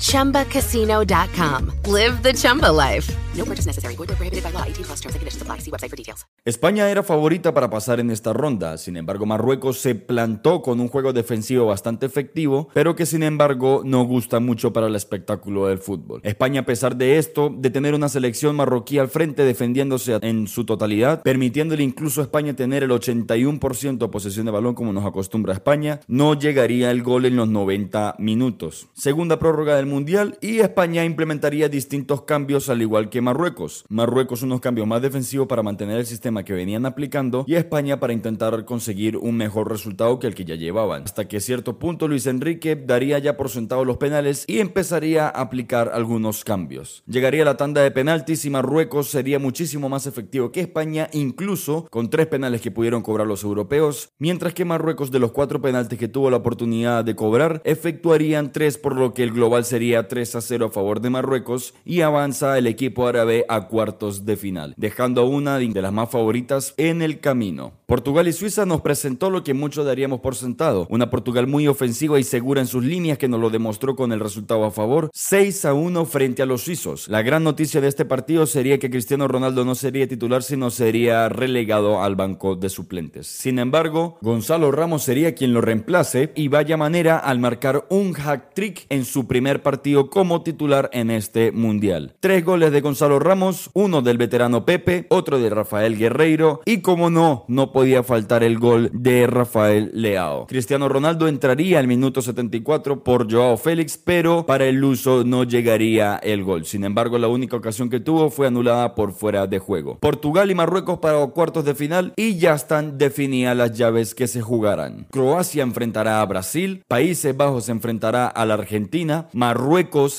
ChumbaCasino.com. Live the Chumba life. No purchase necessary. Void prohibited by law. 18 plus terms and conditions apply. See website for details. España era favorita para pasar en esta ronda, sin embargo Marruecos se plantó con un juego defensivo bastante efectivo, pero que sin embargo no gusta mucho para el espectáculo del fútbol. España a pesar de esto, de tener una selección marroquí al frente defendiéndose en su totalidad, permitiéndole incluso a España tener el 81% de posesión de balón como nos acostumbra España, no llegaría el gol en los 90 minutos. Segunda prórroga del Mundial y España implementaría distintos cambios al igual que Marruecos. Marruecos unos cambios más defensivos para mantener el sistema que venían aplicando y España para intentar conseguir un mejor resultado que el que ya llevaban. Hasta que cierto punto Luis Enrique daría ya por sentado los penales y empezaría a aplicar algunos cambios. Llegaría la tanda de penaltis y Marruecos sería muchísimo más efectivo que España, incluso con tres penales que pudieron cobrar los europeos, mientras que Marruecos de los cuatro penaltis que tuvo la oportunidad de cobrar, efectuarían tres por lo que el global sería 3 a 0 a favor de Marruecos y avanza el equipo árabe a cuartos de final, dejando a una de las más favoritas en el camino. Portugal y Suiza nos presentó lo que muchos daríamos por sentado, una Portugal muy ofensiva y segura en sus líneas que nos lo demostró con el resultado a favor, 6 a 1 frente a los suizos. La gran noticia de este partido sería que Cristiano Ronaldo no sería titular, sino sería relegado al banco de suplentes. Sin embargo, Gonzalo Ramos sería quien lo reemplace y vaya manera al marcar un hack trick en su primer partido como titular en este mundial. Tres goles de Gonzalo Ramos, uno del veterano Pepe, otro de Rafael Guerreiro y como no, no podía faltar el gol de Rafael Leao. Cristiano Ronaldo entraría al minuto 74 por Joao Félix, pero para el uso no llegaría el gol. Sin embargo, la única ocasión que tuvo fue anulada por fuera de juego. Portugal y Marruecos para cuartos de final y ya están definidas las llaves que se jugarán. Croacia enfrentará a Brasil, Países Bajos enfrentará a la Argentina, Marruecos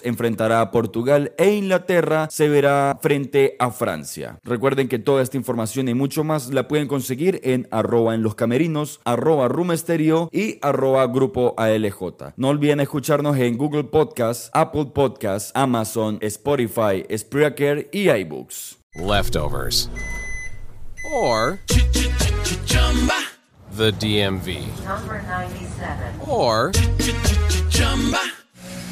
enfrentará a Portugal e Inglaterra se verá frente a Francia. Recuerden que toda esta información y mucho más la pueden conseguir en arroba en los camerinos, arroba room Stereo y arroba grupo ALJ. No olviden escucharnos en Google Podcast, Apple Podcast, Amazon, Spotify, Spreaker y iBooks. leftovers, or the DMV, Number 97. or